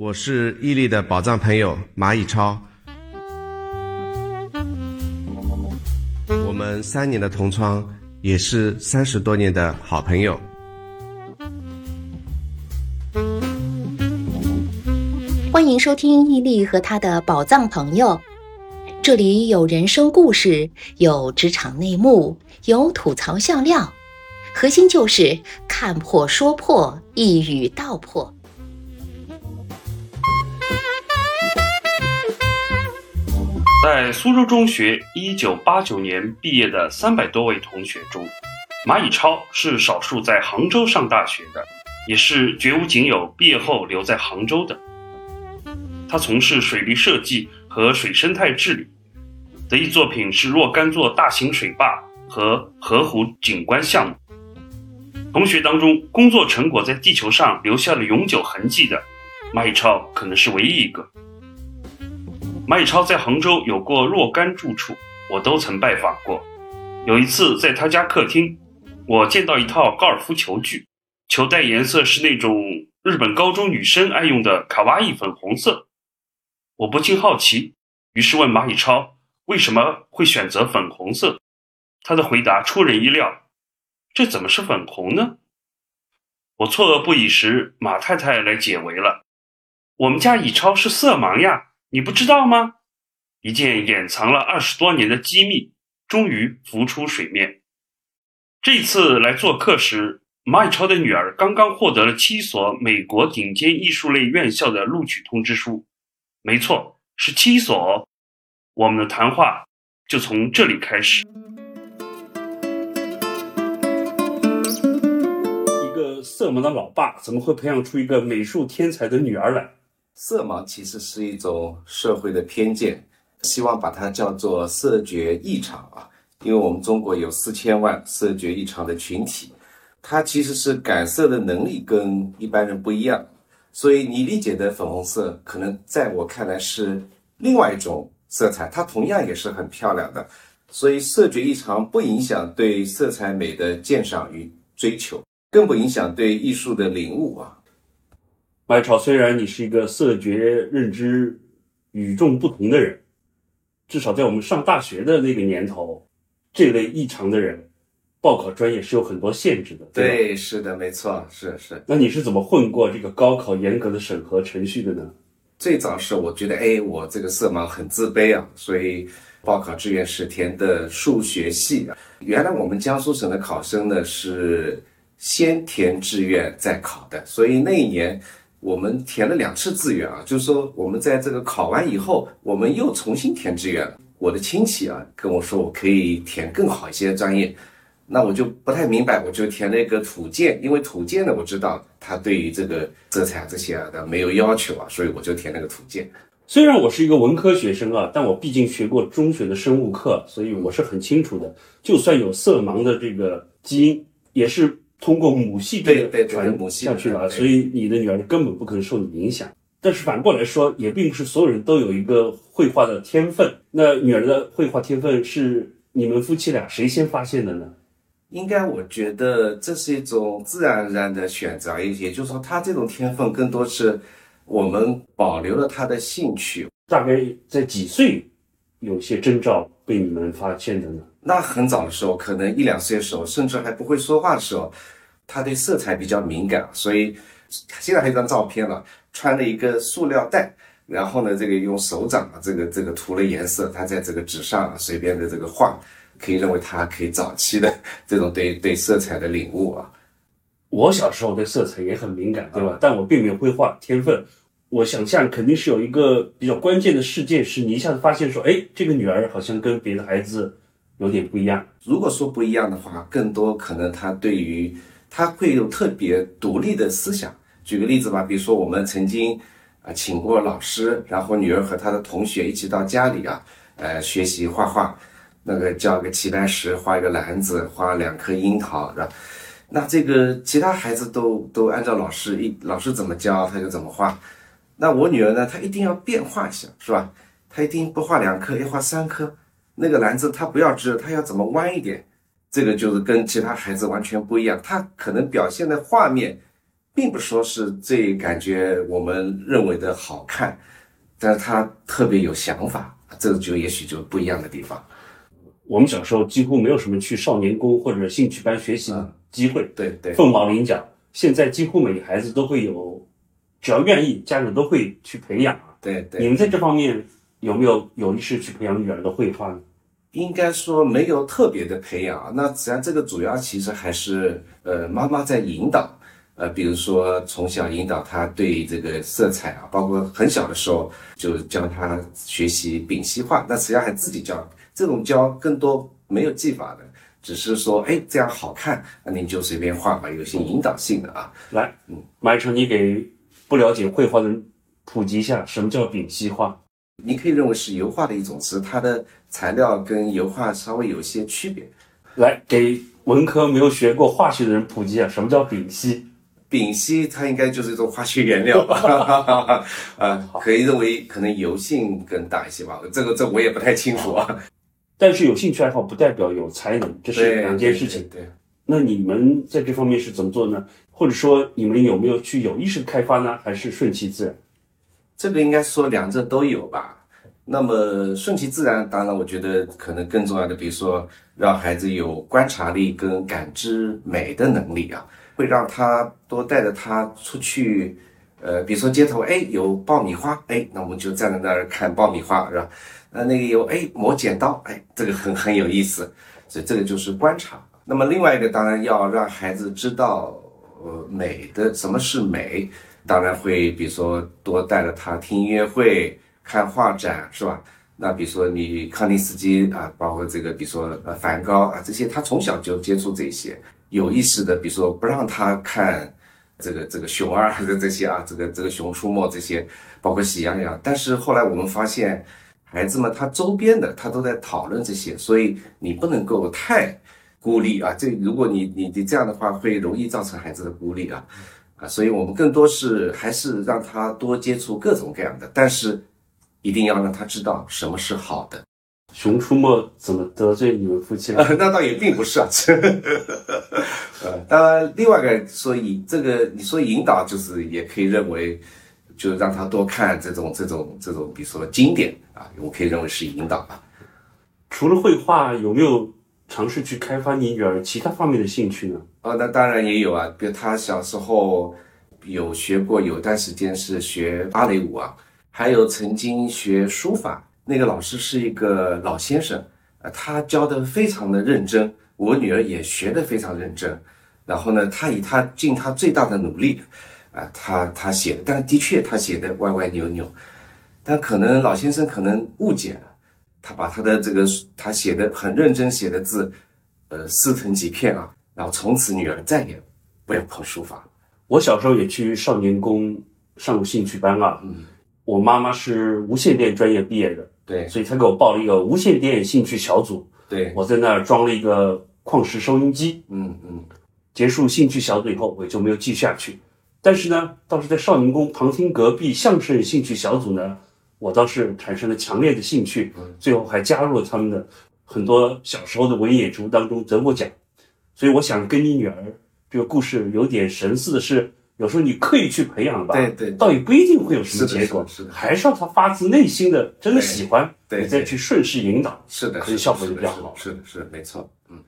我是伊利的宝藏朋友蚂蚁超。我们三年的同窗，也是三十多年的好朋友。欢迎收听伊利和他的宝藏朋友，这里有人生故事，有职场内幕，有吐槽笑料，核心就是看破说破，一语道破。在苏州中学一九八九年毕业的三百多位同学中，蚂蚁超是少数在杭州上大学的，也是绝无仅有毕业后留在杭州的。他从事水利设计和水生态治理，得意作品是若干座大型水坝和河湖景观项目。同学当中，工作成果在地球上留下了永久痕迹的，蚂蚁超可能是唯一一个。蚂蚁超在杭州有过若干住处，我都曾拜访过。有一次在他家客厅，我见到一套高尔夫球具，球带颜色是那种日本高中女生爱用的卡哇伊粉红色。我不禁好奇，于是问蚂蚁超为什么会选择粉红色。他的回答出人意料：“这怎么是粉红呢？”我错愕不已时，马太太来解围了：“我们家蚁超是色盲呀。”你不知道吗？一件掩藏了二十多年的机密终于浮出水面。这次来做客时，马宇超的女儿刚刚获得了七所美国顶尖艺术类院校的录取通知书。没错，是七所。我们的谈话就从这里开始。一个色盲的老爸怎么会培养出一个美术天才的女儿来？色盲其实是一种社会的偏见，希望把它叫做色觉异常啊，因为我们中国有四千万色觉异常的群体，它其实是感色的能力跟一般人不一样，所以你理解的粉红色，可能在我看来是另外一种色彩，它同样也是很漂亮的，所以色觉异常不影响对色彩美的鉴赏与追求，更不影响对艺术的领悟啊。麦超，虽然你是一个色觉认知与众不同的人，至少在我们上大学的那个年头，这类异常的人报考专业是有很多限制的。对，是的，没错，是是。那你是怎么混过这个高考严格的审核程序的呢？最早是我觉得，哎，我这个色盲很自卑啊，所以报考志愿是填的数学系啊。原来我们江苏省的考生呢是先填志愿再考的，所以那一年。我们填了两次志愿啊，就是说我们在这个考完以后，我们又重新填志愿。我的亲戚啊跟我说，我可以填更好一些专业，那我就不太明白，我就填了一个土建，因为土建呢我知道它对于这个色彩这些啊的没有要求啊，所以我就填了个土建。虽然我是一个文科学生啊，但我毕竟学过中学的生物课，所以我是很清楚的。就算有色盲的这个基因，也是。通过母系这个传下去了，所以你的女儿根本不可能受你影响。但是反过来说，也并不是所有人都有一个绘画的天分。那女儿的绘画天分是你们夫妻俩谁先发现的呢？应该我觉得这是一种自然而然的选择，也也就是说，她这种天分更多是我们保留了她的兴趣。大概在几岁，有些征兆被你们发现的呢？那很早的时候，可能一两岁的时候，甚至还不会说话的时候，他对色彩比较敏感，所以现在还有一张照片了，穿了一个塑料袋，然后呢，这个用手掌啊，这个这个涂了颜色，他在这个纸上随便的这个画，可以认为他可以早期的这种对对色彩的领悟啊。我小时候对色彩也很敏感，对吧？但我并没有绘画天分。我想象肯定是有一个比较关键的事件，是你一下子发现说，哎，这个女儿好像跟别的孩子。有点不一样。如果说不一样的话，更多可能她对于她会有特别独立的思想。举个例子吧，比如说我们曾经啊请过老师，然后女儿和她的同学一起到家里啊，呃学习画画，那个教个齐白石画一个篮子，画两颗樱桃，是吧？那这个其他孩子都都按照老师一老师怎么教他就怎么画。那我女儿呢，她一定要变化一下，是吧？她一定不画两颗，要画三颗。那个篮子她不要直，她要怎么弯一点？这个就是跟其他孩子完全不一样。她可能表现的画面并不说是最感觉我们认为的好看，但是她特别有想法，这个就也许就不一样的地方。我们小时候几乎没有什么去少年宫或者兴趣班学习的机会，对对，凤毛麟角。现在几乎每个孩子都会有，只要愿意，家长都会去培养啊。对对，你们在这方面有没有有意识去培养女儿的绘画呢？应该说没有特别的培养啊。那实际上这个主要其实还是呃妈妈在引导，呃，比如说从小引导她对这个色彩啊，包括很小的时候就教她学习丙烯画，那实际上还自己教。这种教更多没有技法的，只是说，哎，这样好看，那您就随便画吧，有些引导性的啊。来，嗯，马一成，你给不了解绘画的人普及一下，什么叫丙烯画？你可以认为是油画的一种是，它的材料跟油画稍微有些区别。来，给文科没有学过化学的人普及一下，什么叫丙烯？丙烯它应该就是一种化学原料吧？啊，可以认为可能油性更大一些吧？这个这我也不太清楚啊。但是有兴趣爱好不代表有才能，这是两件事情。对，那你们在这方面是怎么做呢？或者说你们有没有去有意识开发呢？还是顺其自然？这个应该说两者都有吧。那么顺其自然，当然我觉得可能更重要的，比如说让孩子有观察力跟感知美的能力啊，会让他多带着他出去，呃，比如说街头，哎，有爆米花，哎，那我们就站在那儿看爆米花，是吧？那那个有哎磨剪刀哎，这个很很有意思，所以这个就是观察。那么另外一个当然要让孩子知道呃美的什么是美，当然会比如说多带着他听音乐会、看画展，是吧？那比如说你康定斯基啊，包括这个比如说呃梵高啊这些，他从小就接触这些有意识的，比如说不让他看这个这个熊二的这些啊，这个这个熊出没这些，包括喜羊羊。但是后来我们发现。孩子们，他周边的他都在讨论这些，所以你不能够太孤立啊。这如果你你你这样的话，会容易造成孩子的孤立啊啊。所以我们更多是还是让他多接触各种各样的，但是一定要让他知道什么是好的。熊出没怎么得罪你们夫妻了？那倒也并不是啊。呃，当然，另外一个说以这个你说引导，就是也可以认为。就让他多看这种这种这种，比如说经典啊，我可以认为是引导吧。除了绘画，有没有尝试去开发你女儿其他方面的兴趣呢？哦，那当然也有啊，比如她小时候有学过，有段时间是学芭蕾舞啊，还有曾经学书法，那个老师是一个老先生，啊，他教的非常的认真，我女儿也学的非常认真，然后呢，他以他尽他最大的努力。啊，他他写的，但的确他写的歪歪扭扭，但可能老先生可能误解，他把他的这个他写的很认真写的字，呃，撕成几片啊，然后从此女儿再也不要碰书法。我小时候也去少年宫上过兴趣班啊，嗯，我妈妈是无线电专业毕业的，对，所以她给我报了一个无线电兴趣小组，对，我在那儿装了一个矿石收音机，嗯嗯，结束兴趣小组以后，我就没有继续下去。但是呢，倒是在少年宫旁听隔壁相声兴趣小组呢，我倒是产生了强烈的兴趣，最后还加入了他们的很多小时候的文艺演出当中得过奖。所以我想跟你女儿这个故事有点神似的是，有时候你刻意去培养吧，对对，倒也不一定会有什么结果，是的，还是要他发自内心的真的喜欢，对，你再去顺势引导，是的，可能效果就比较好。是的，是的，没错，嗯。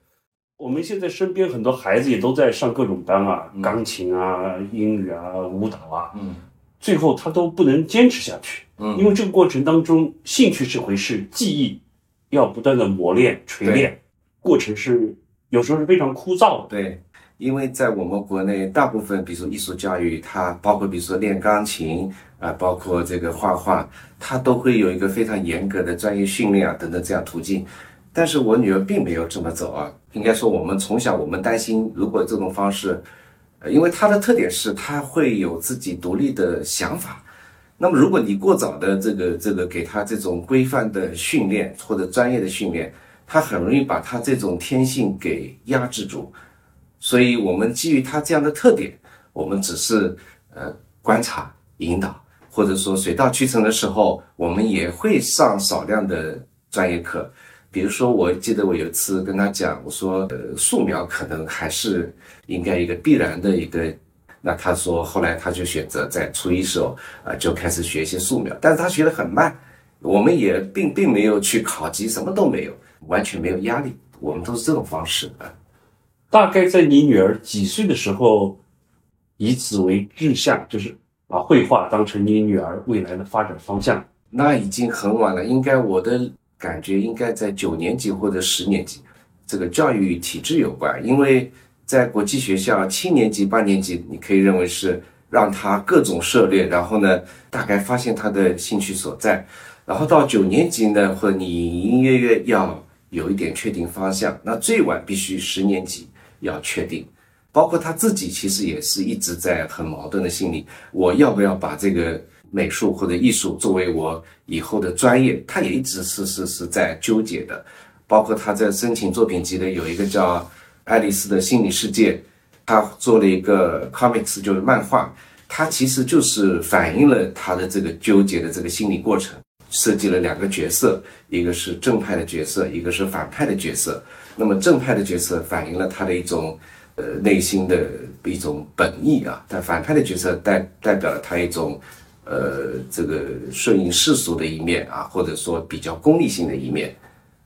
我们现在身边很多孩子也都在上各种班啊，钢琴啊、英语啊、舞蹈啊，嗯，最后他都不能坚持下去，嗯，因为这个过程当中，兴趣是回事，记忆要不断的磨练、锤炼，过程是有时候是非常枯燥的。对，因为在我们国内，大部分比如说艺术教育，它包括比如说练钢琴啊，包括这个画画，它都会有一个非常严格的专业训练啊等等这样途径。但是我女儿并没有这么走啊，应该说我们从小我们担心，如果这种方式，呃，因为她的特点是她会有自己独立的想法，那么如果你过早的这个这个给他这种规范的训练或者专业的训练，他很容易把他这种天性给压制住，所以我们基于他这样的特点，我们只是呃观察引导，或者说水到渠成的时候，我们也会上少量的专业课。比如说，我记得我有一次跟他讲，我说，呃，素描可能还是应该一个必然的一个那他说后来他就选择在初一时候啊、就开始学一些素描，但是他学得很慢，我们也并并没有去考级，什么都没有，完全没有压力，我们都是这种方式啊。大概在你女儿几岁的时候，以此为志向，就是把绘画当成你女儿未来的发展方向。那已经很晚了，应该我的感觉应该在九年级或者十年级，这个教育体制有关，因为在国际学校七年级、八年级，你可以认为是让他各种涉猎，然后呢，大概发现他的兴趣所在，然后到九年级呢，或者你隐隐约约要有一点确定方向，那最晚必须十年级要确定。包括他自己其实也是一直在很矛盾的心理，我要不要把这个美术或者艺术作为我以后的专业？他也一直是是是在纠结的。包括他在申请作品集的有一个叫《爱丽丝的心理世界》，他做了一个 comics 就是漫画，他其实就是反映了他的这个纠结的这个心理过程，设计了两个角色，一个是正派的角色，一个是反派的角色。那么正派的角色反映了他的一种。呃，内心的一种本意啊，但反派的角色代代表了他一种，呃，这个顺应世俗的一面啊，或者说比较功利性的一面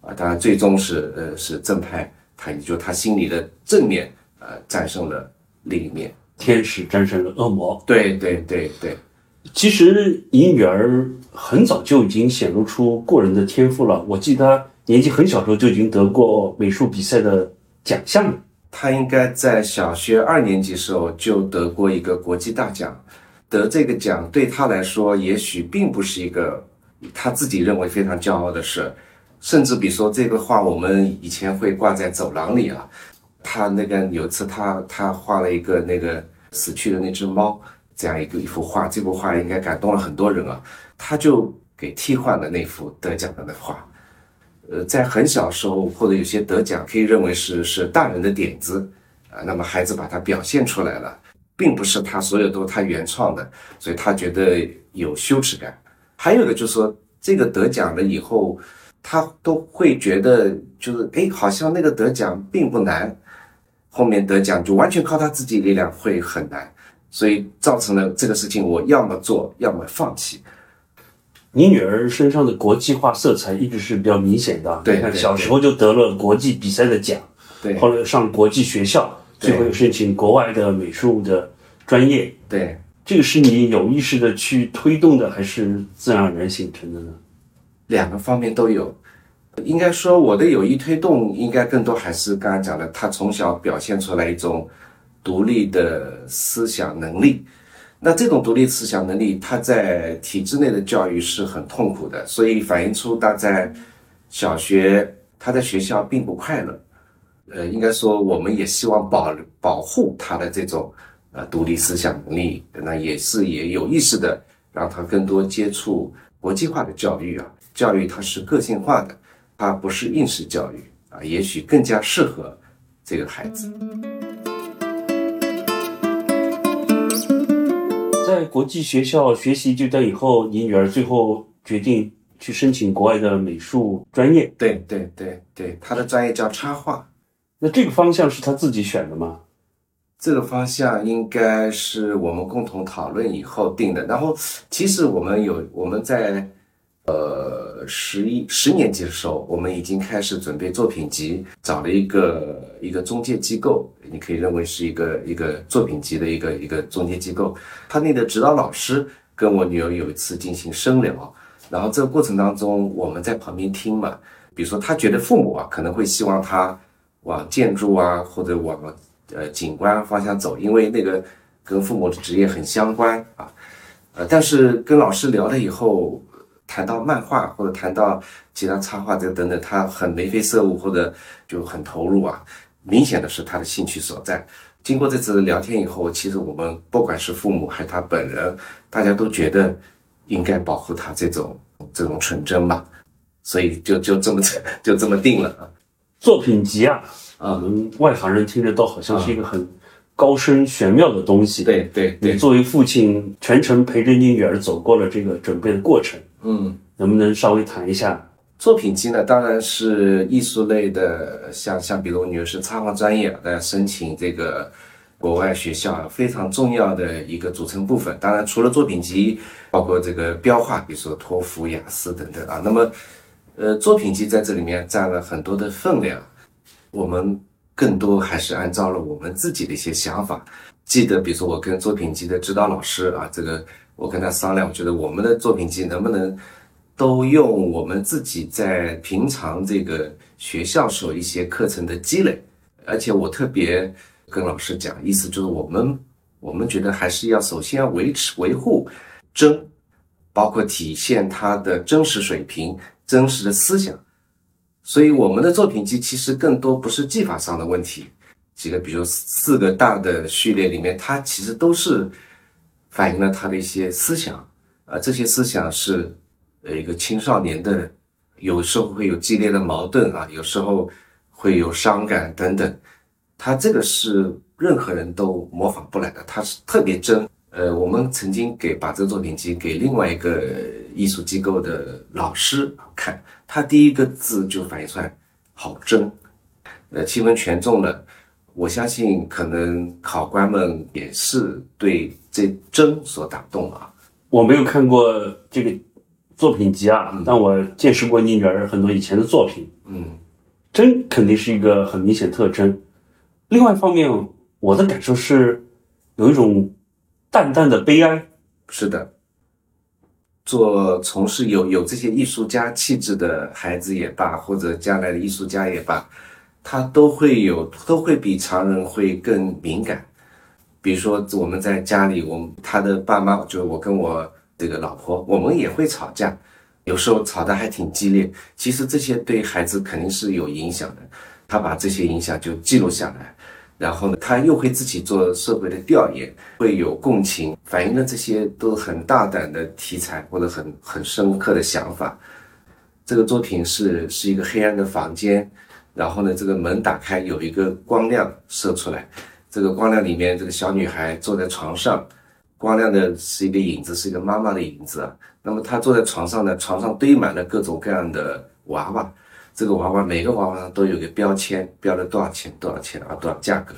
啊。当然，最终是呃是正派，他也就他心里的正面呃战胜了另一面，天使战胜了恶魔。对对对对，其实你女儿很早就已经显露出过人的天赋了。我记得她年纪很小时候就已经得过美术比赛的奖项了。她应该在小学二年级时候就得过一个国际大奖，得这个奖对他来说也许并不是一个他自己认为非常骄傲的事，甚至比如说这个画我们以前会挂在走廊里啊，他那个有一次他他画了一个那个死去的那只猫这样一个一幅画，这幅画应该感动了很多人啊，他就给替换了那幅得奖的那画。呃，在很小时候或者有些得奖，可以认为是是大人的点子啊，那么孩子把它表现出来了，并不是他所有都他原创的，所以他觉得有羞耻感。还有的就是说，这个得奖了以后，他都会觉得就是哎，好像那个得奖并不难，后面得奖就完全靠他自己力量会很难，所以造成了这个事情，我要么做，要么放弃。你女儿身上的国际化色彩一直是比较明显的。对，小时候就得了国际比赛的奖，对，后来上国际学校，最后又申请国外的美术的专业。对，这个是你有意识的去推动的，还是自然而然形成的呢？两个方面都有。应该说，我的有意推动，应该更多还是刚才讲的，他从小表现出来一种独立的思想能力。那这种独立思想能力，他在体制内的教育是很痛苦的，所以反映出他在小学，他在学校并不快乐。呃，应该说，我们也希望保保护他的这种呃独立思想能力，那也是也有意识的让他更多接触国际化的教育啊。教育它是个性化的，它不是应试教育啊，也许更加适合这个孩子。在国际学校学习阶段以后，你女儿最后决定去申请国外的美术专业。对对对对，她的专业叫插画。那这个方向是他自己选的吗？这个方向应该是我们共同讨论以后定的。然后，其实我们有我们在呃十一十年级的时候，我们已经开始准备作品集，找了一个一个中介机构，你可以认为是一个一个作品集的一个一个中介机构。他那个指导老师跟我女儿有一次进行深聊，然后这个过程当中我们在旁边听嘛，比如说他觉得父母啊可能会希望他往建筑啊或者往呃景观方向走，因为那个跟父母的职业很相关啊，呃，但是跟老师聊了以后。谈到漫画或者谈到其他插画这等等，他很眉飞色舞或者就很投入啊，明显的是他的兴趣所在。经过这次聊天以后，其实我们不管是父母还是他本人，大家都觉得应该保护他这种这种纯真吧，所以就就这么就这么定了啊。作品集啊，我们外行人听着倒好像是一个很高深玄妙的东西。对对对，你作为父亲，全程陪着你女儿走过了这个准备的过程。嗯，能不能稍微谈一下作品集呢？当然是艺术类的，像像比如我女儿是插画专业，来申请这个国外学校非常重要的一个组成部分。当然，除了作品集，包括这个标画，比如说托福、雅思等等啊。那么，呃，作品集在这里面占了很多的分量。我们更多还是按照了我们自己的一些想法。记得，比如说我跟作品集的指导老师啊，这个我跟他商量，我觉得我们的作品集能不能都用我们自己在平常这个学校时候一些课程的积累，而且我特别跟老师讲，意思就是我们我们觉得还是要首先要维持维护真，包括体现它的真实水平、真实的思想。所以我们的作品集其实更多不是技法上的问题。几个，比如四个大的序列里面，它其实都是反映了他的一些思想啊。这些思想是呃一个青少年的，有时候会有激烈的矛盾啊，有时候会有伤感等等。他这个是任何人都模仿不来的，他是特别真。呃，我们曾经给把这个作品集给另外一个艺术机构的老师看，他第一个字就反映出来好真，呃，气氛全中了。我相信，可能考官们也是对这真所打动啊。我没有看过这个作品集啊，但我见识过你女儿很多以前的作品。嗯，真肯定是一个很明显特征。另外一方面，我的感受是有一种淡淡的悲哀。是的，做从事有有这些艺术家气质的孩子也罢，或者将来的艺术家也罢。他都会有，都会比常人会更敏感。比如说，我们在家里，我们他的爸妈，就是我跟我这个老婆，我们也会吵架，有时候吵得还挺激烈。其实这些对孩子肯定是有影响的。他把这些影响就记录下来，然后呢，他又会自己做社会的调研，会有共情，反映了这些都很大胆的题材或者很很深刻的想法。这个作品是是一个黑暗的房间。然后呢，这个门打开，有一个光亮射出来。这个光亮里面，这个小女孩坐在床上，光亮的是一个影子，是一个妈妈的影子。那么她坐在床上呢，床上堆满了各种各样的娃娃。这个娃娃每个娃娃上都有个标签，标了多少钱，多少钱啊，多少价格。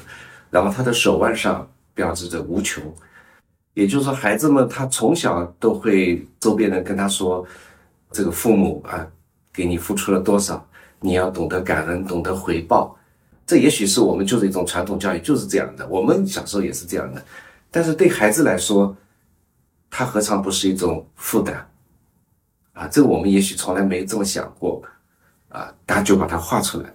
然后他的手腕上标志着无穷。也就是说，孩子们他从小都会周边人跟他说，这个父母啊，给你付出了多少。你要懂得感恩，懂得回报，这也许是我们就是一种传统教育，就是这样的。我们小时候也是这样的，但是对孩子来说，他何尝不是一种负担啊？这个我们也许从来没这么想过啊，他就把它画出来了。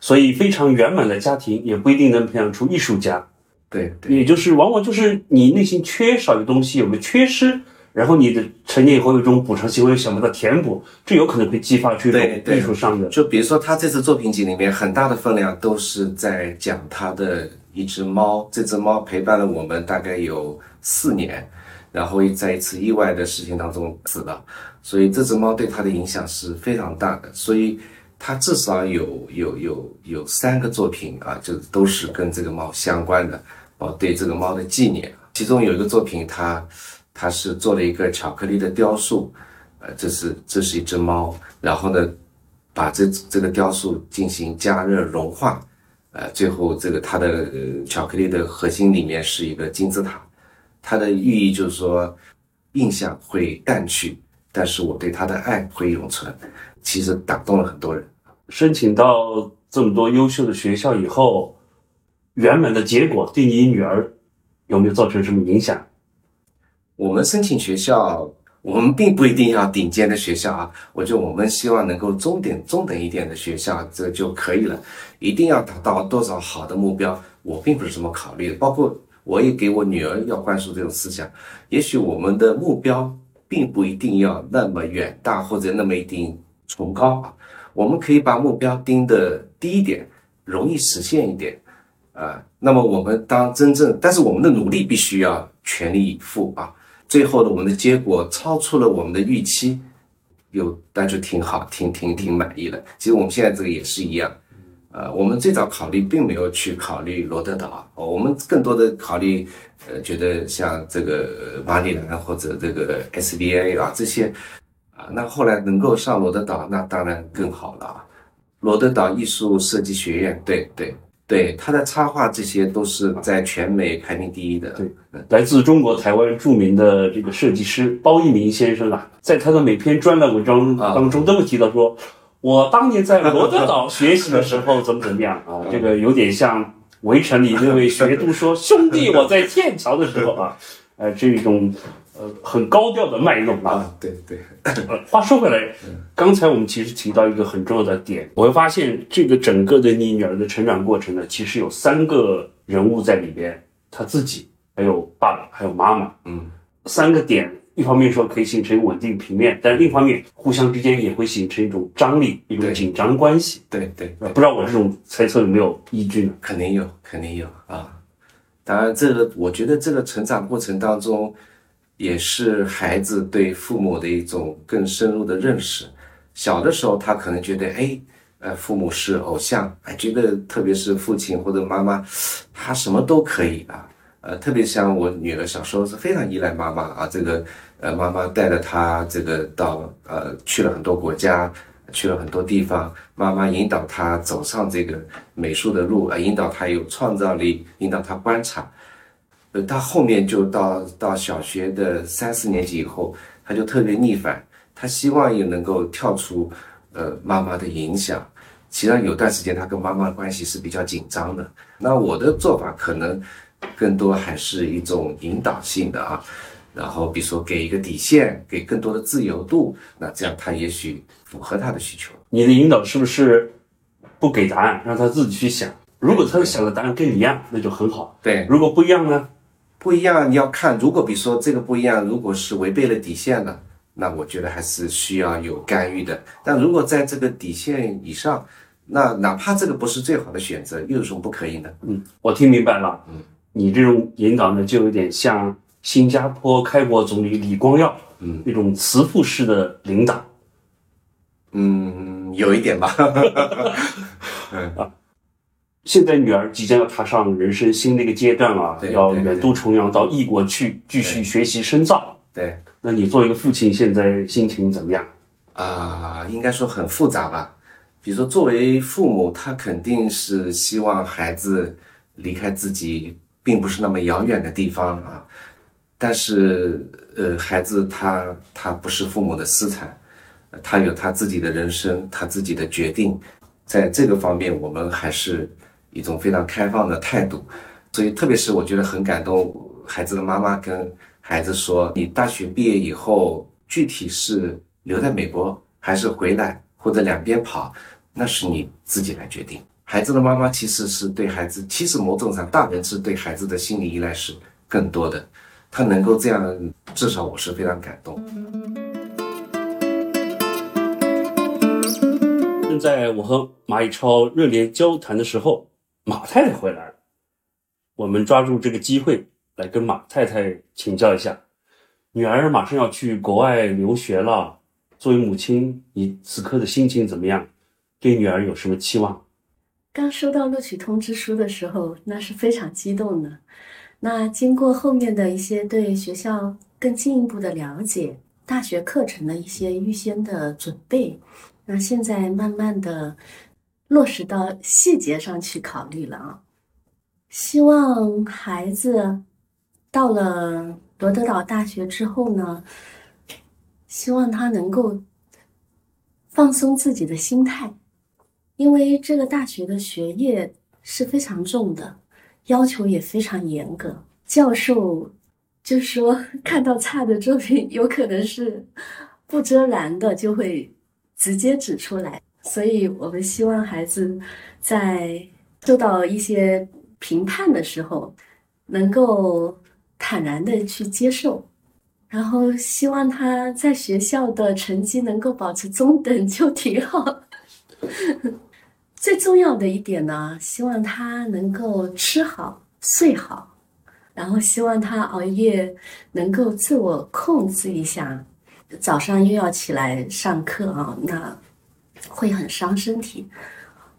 所以，非常圆满的家庭也不一定能培养出艺术家。对，也就是往往就是你内心缺少的东西，有个缺失。然后你的成年以后有一种补偿行为，想把它填补，这有可能会激发出一种艺术上的。就比如说他这次作品集里面很大的分量都是在讲他的一只猫，这只猫陪伴了我们大概有四年，然后在一次意外的事情当中死了，所以这只猫对他的影响是非常大的。所以他至少有有有有三个作品啊，就都是跟这个猫相关的，哦，对这个猫的纪念。其中有一个作品他。他是做了一个巧克力的雕塑，呃，这是这是一只猫，然后呢，把这这个雕塑进行加热融化，呃，最后这个它的巧克力的核心里面是一个金字塔，它的寓意就是说，印象会淡去，但是我对它的爱会永存，其实打动了很多人。申请到这么多优秀的学校以后，圆满的结果对你女儿有没有造成什么影响？我们申请学校，我们并不一定要顶尖的学校啊。我觉得我们希望能够中等、中等一点的学校，这就可以了。一定要达到多少好的目标，我并不是这么考虑的。包括我也给我女儿要灌输这种思想。也许我们的目标并不一定要那么远大或者那么一定崇高啊。我们可以把目标盯的低一点，容易实现一点啊。那么我们当真正，但是我们的努力必须要全力以赴啊。最后的我们的结果超出了我们的预期，有那就挺好，挺挺挺满意的。其实我们现在这个也是一样，呃，我们最早考虑并没有去考虑罗德岛，我们更多的考虑，呃，觉得像这个马里兰或者这个 SBA 啊这些，啊，那后来能够上罗德岛，那当然更好了啊。罗德岛艺术设计学院，对对。对他的插画这些都是在全美排名第一的。对来自中国台湾著名的这个设计师包一鸣先生啊，在他的每篇专栏文章当中都会提到说，我当年在罗德岛学习的时候怎么怎么样？啊，这个有点像围城里那位学徒说，兄弟，我在剑桥的时候啊，呃，这种呃很高调的卖弄啊。啊，对对，呃，话说回来，刚才我们其实提到一个很重要的点，我会发现这个整个的你女儿的成长过程呢，其实有三个人物在里边，她自己，还有爸爸，还有妈妈，嗯，三个点，一方面说可以形成稳定平面，但另一方面互相之间也会形成一种张力，一种紧张关系。对对呃不知道我这种猜测有没有依据呢？肯定有，肯定有啊。当然，这个我觉得这个成长过程当中，也是孩子对父母的一种更深入的认识。小的时候，他可能觉得，哎，呃，父母是偶像，哎，觉得特别是父亲或者妈妈，他什么都可以啊。呃，特别像我女儿小时候是非常依赖妈妈啊，这个呃，妈妈带着她这个到呃去了很多国家，去了很多地方，妈妈引导她走上这个美术的路，呃，引导她有创造力，引导她观察。呃，她后面就到到小学的三四年级以后，她就特别逆反，她希望也能够跳出呃妈妈的影响。其实有段时间他跟妈妈关系是比较紧张的。那我的做法可能更多还是一种引导性的啊，然后比如说给一个底线，给更多的自由度，那这样他也许符合他的需求。你的引导是不是不给答案，让他自己去想？如果他想的答案跟你一样，那就很好；对，如果不一样呢？不一样，你要看，如果比如说这个不一样，如果是违背了底线了，那我觉得还是需要有干预的。但如果在这个底线以上，那哪怕这个不是最好的选择，又有什么不可以呢？嗯，我听明白了。嗯，你这种引导呢，就有点像新加坡开国总理李光耀，嗯，那种慈父式的领导。嗯，有一点吧。现在女儿即将要踏上人生新的一个阶段啊，对对要远渡重洋到异国去继续学习深造。对那你作为一个父亲，现在心情怎么样？啊、应该说很复杂吧。比如说，作为父母，他肯定是希望孩子离开自己，并不是那么遥远的地方啊。但是，呃，孩子他他不是父母的私产，他有他自己的人生，他自己的决定。在这个方面，我们还是一种非常开放的态度。所以，特别是我觉得很感动，孩子的妈妈跟孩子说：“你大学毕业以后，具体是留在美国，还是回来，或者两边跑，那是你自己来决定。”孩子的妈妈其实是对孩子，其实某种上，大人是对孩子的心理依赖是更多的。他能够这样，至少我是非常感动。正在我和马以超热烈交谈的时候，马太太回来了。我们抓住这个机会来跟马太太请教一下，女儿马上要去国外留学了，作为母亲，你此刻的心情怎么样？对女儿有什么期望？刚收到录取通知书的时候，那是非常激动的。那经过后面的一些对学校更进一步的了解，大学课程的一些预先的准备，那现在慢慢的落实到细节上去考虑了啊。希望孩子到了罗德岛大学之后呢，希望他能够放松自己的心态。因为这个大学的学业是非常重的，要求也非常严格。教授就说，看到差的作品，有可能是不遮拦的，就会直接指出来。所以我们希望孩子在受到一些评判的时候，能够坦然的去接受，然后希望他在学校的成绩能够保持中等就挺好。最重要的一点呢，希望他能够吃好、睡好，然后希望他熬夜能够自我控制一下，早上又要起来上课啊，那会很伤身体。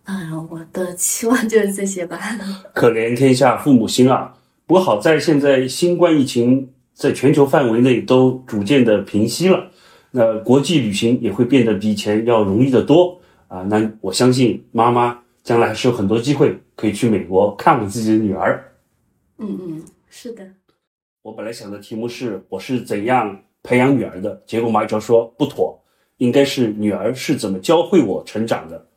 嗯、我的期望就是这些吧。可怜天下父母心啊！不过好在现在新冠疫情在全球范围内都逐渐的平息了，那国际旅行也会变得比以前要容易得多啊。那我相信妈妈将来还是有很多机会可以去美国看望自己的女儿。嗯嗯，是的。我本来想的题目是我是怎样培养女儿的，结果马宇超说不妥，应该是女儿是怎么教会我成长的。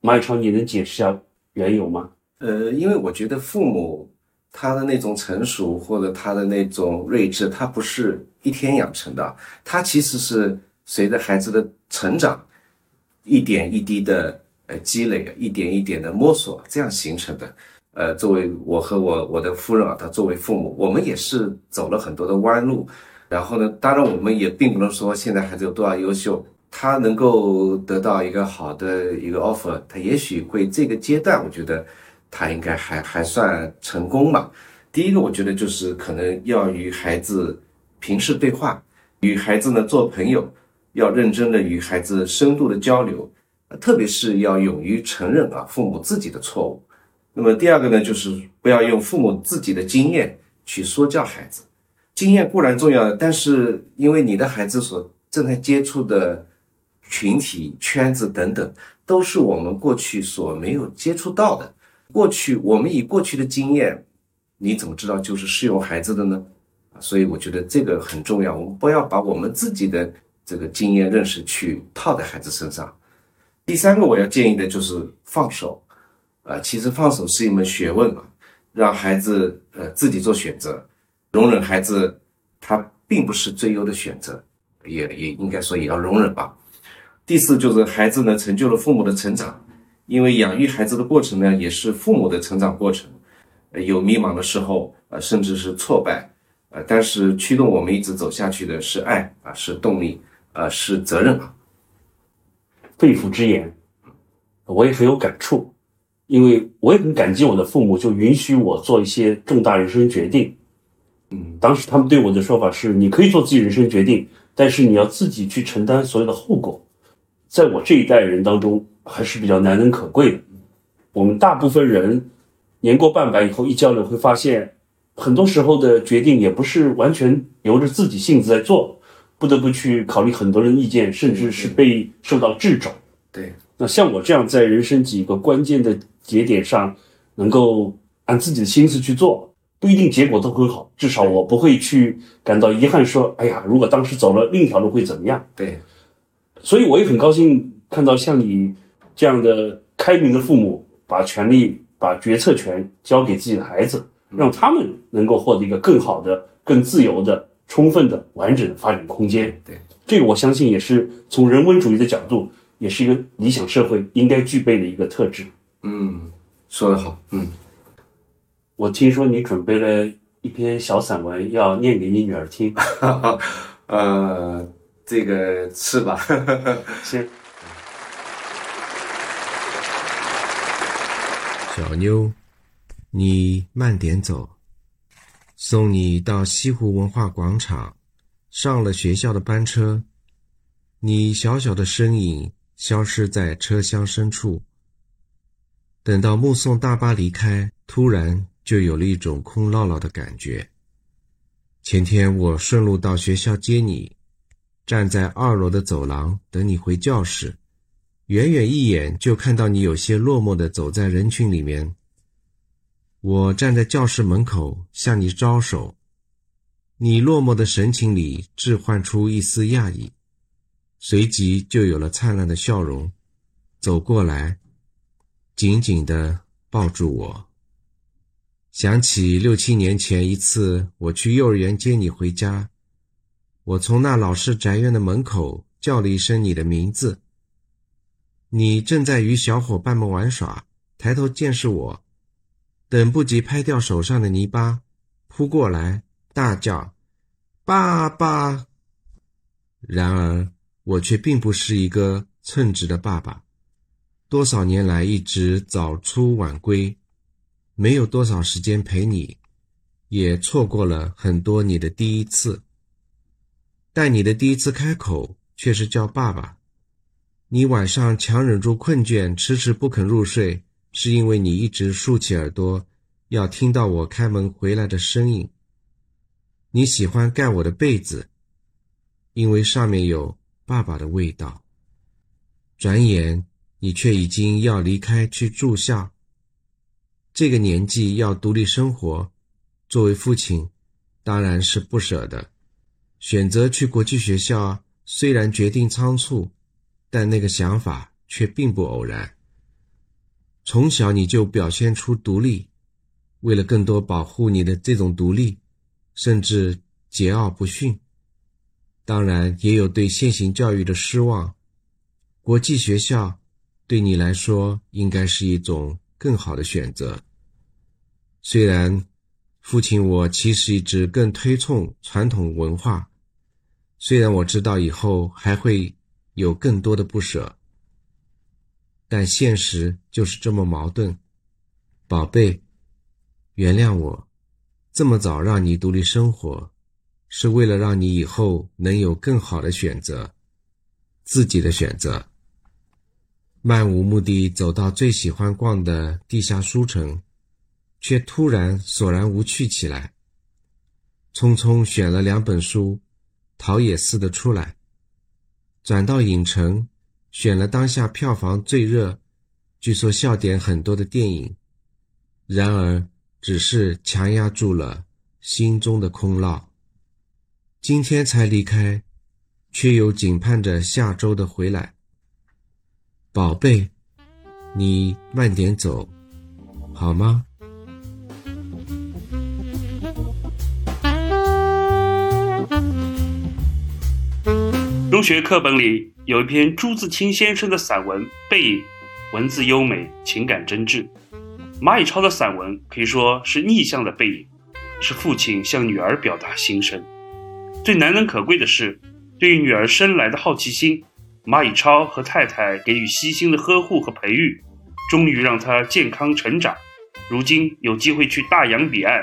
马宇超，你能解释下缘由吗？呃，因为我觉得父母他的那种成熟或者他的那种睿智，他不是一天养成的，他其实是随着孩子的成长，一点一滴的呃积累，一点一点的摸索，这样形成的。呃，作为我和我我的夫人啊，她作为父母，我们也是走了很多的弯路。然后呢，当然我们也并不能说现在孩子有多少优秀，他能够得到一个好的一个 offer，他也许会这个阶段，我觉得他应该还还算成功吧。第一个，我觉得就是可能要与孩子平视对话，与孩子呢做朋友，要认真的与孩子深度的交流，特别是要勇于承认啊父母自己的错误。那么第二个呢，就是不要用父母自己的经验去说教孩子。经验固然重要，但是因为你的孩子所正在接触的群体、圈子等等，都是我们过去所没有接触到的。过去我们以过去的经验，你怎么知道就是适用孩子的呢？所以我觉得这个很重要。我们不要把我们自己的这个经验认识去套在孩子身上。第三个我要建议的就是放手。啊，其实放手是一门学问啊，让孩子呃自己做选择，容忍孩子他并不是最优的选择，也也应该说也要容忍吧。第四就是孩子呢成就了父母的成长，因为养育孩子的过程呢也是父母的成长过程，有迷茫的时候啊，甚至是挫败呃，但是驱动我们一直走下去的是爱啊，是动力啊，是责任啊。肺腑之言，我也很有感触。因为我也很感激我的父母，就允许我做一些重大人生决定。嗯，当时他们对我的说法是：你可以做自己人生决定，但是你要自己去承担所有的后果。在我这一代人当中，还是比较难能可贵的。我们大部分人年过半百以后一交流，会发现很多时候的决定也不是完全由着自己性子在做，不得不去考虑很多人意见，甚至是被受到掣肘。对，那像我这样在人生几个关键的。节点上，能够按自己的心思去做，不一定结果都很好，至少我不会去感到遗憾，说，哎呀，如果当时走了另一条路会怎么样？对，所以我也很高兴看到像你这样的开明的父母，把权力、把决策权交给自己的孩子，让他们能够获得一个更好的、更自由的、充分的、完整的发展空间。对，这个我相信也是从人文主义的角度，也是一个理想社会应该具备的一个特质。嗯，说得好。嗯，我听说你准备了一篇小散文，要念给你女儿听。呃，这个是吧？先。小妞，你慢点走，送你到西湖文化广场。上了学校的班车，你小小的身影消失在车厢深处。等到目送大巴离开，突然就有了一种空落落的感觉。前天我顺路到学校接你，站在二楼的走廊等你回教室，远远一眼就看到你有些落寞的走在人群里面。我站在教室门口向你招手，你落寞的神情里置换出一丝讶异，随即就有了灿烂的笑容，走过来。紧紧地抱住我。想起六七年前一次，我去幼儿园接你回家，我从那老式宅院的门口叫了一声你的名字。你正在与小伙伴们玩耍，抬头见是我，等不及拍掉手上的泥巴，扑过来大叫：“爸爸！”然而我却并不是一个称职的爸爸。多少年来一直早出晚归，没有多少时间陪你，也错过了很多你的第一次。但你的第一次开口却是叫爸爸。你晚上强忍住困倦，迟迟不肯入睡，是因为你一直竖起耳朵，要听到我开门回来的声音。你喜欢盖我的被子，因为上面有爸爸的味道。转眼。你却已经要离开去住校，这个年纪要独立生活，作为父亲，当然是不舍的。选择去国际学校，虽然决定仓促，但那个想法却并不偶然。从小你就表现出独立，为了更多保护你的这种独立，甚至桀骜不驯。当然，也有对现行教育的失望。国际学校对你来说应该是一种更好的选择。虽然父亲我其实一直更推崇传统文化，虽然我知道以后还会有更多的不舍，但现实就是这么矛盾。宝贝，原谅我，这么早让你独立生活，是为了让你以后能有更好的选择，自己的选择。漫无目的走到最喜欢逛的地下书城，却突然索然无趣起来。匆匆选了两本书，陶冶似的出来，转到影城，选了当下票房最热、据说笑点很多的电影。然而，只是强压住了心中的空落。今天才离开，却又紧盼着下周的回来。宝贝，你慢点走，好吗？中学课本里有一篇朱自清先生的散文《背影》，文字优美，情感真挚。马以超的散文可以说是逆向的背影，是父亲向女儿表达心声。最难能可贵的是，对于女儿生来的好奇心。马以超和太太给予悉心的呵护和培育，终于让她健康成长。如今有机会去大洋彼岸，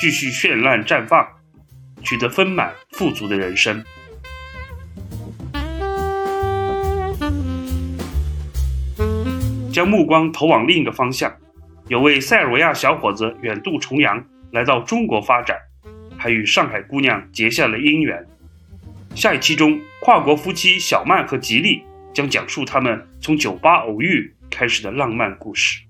继续绚烂绽放，取得丰满富足的人生。将目光投往另一个方向，有位塞尔维亚小伙子远渡重洋来到中国发展，还与上海姑娘结下了姻缘。下一期中，跨国夫妻小曼和吉利将讲述他们从酒吧偶遇开始的浪漫故事。